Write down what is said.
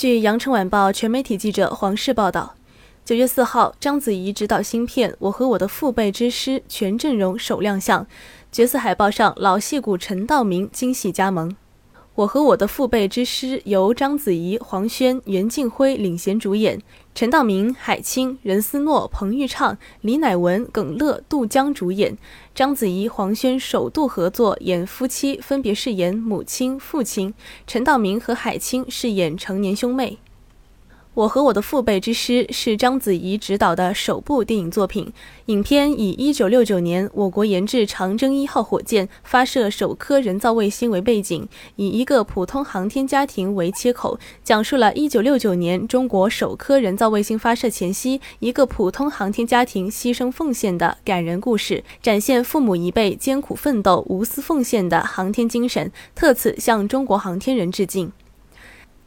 据《羊城晚报》全媒体记者黄世报道，九月四号，章子怡执导新片《我和我的父辈之师》全阵容首亮相，角色海报上老戏骨陈道明惊喜加盟。我和我的父辈之师由章子怡、黄轩、袁静辉领衔主演，陈道明、海清、任思诺、彭昱畅、李乃文、耿乐、杜江主演。章子怡、黄轩首度合作演夫妻，分别饰演母亲、父亲。陈道明和海清饰演成年兄妹。我和我的父辈之师是章子怡执导的首部电影作品。影片以1969年我国研制长征一号火箭发射首颗人造卫星为背景，以一个普通航天家庭为切口，讲述了1969年中国首颗人造卫星发射前夕，一个普通航天家庭牺牲奉献的感人故事，展现父母一辈艰苦奋斗、无私奉献的航天精神，特此向中国航天人致敬。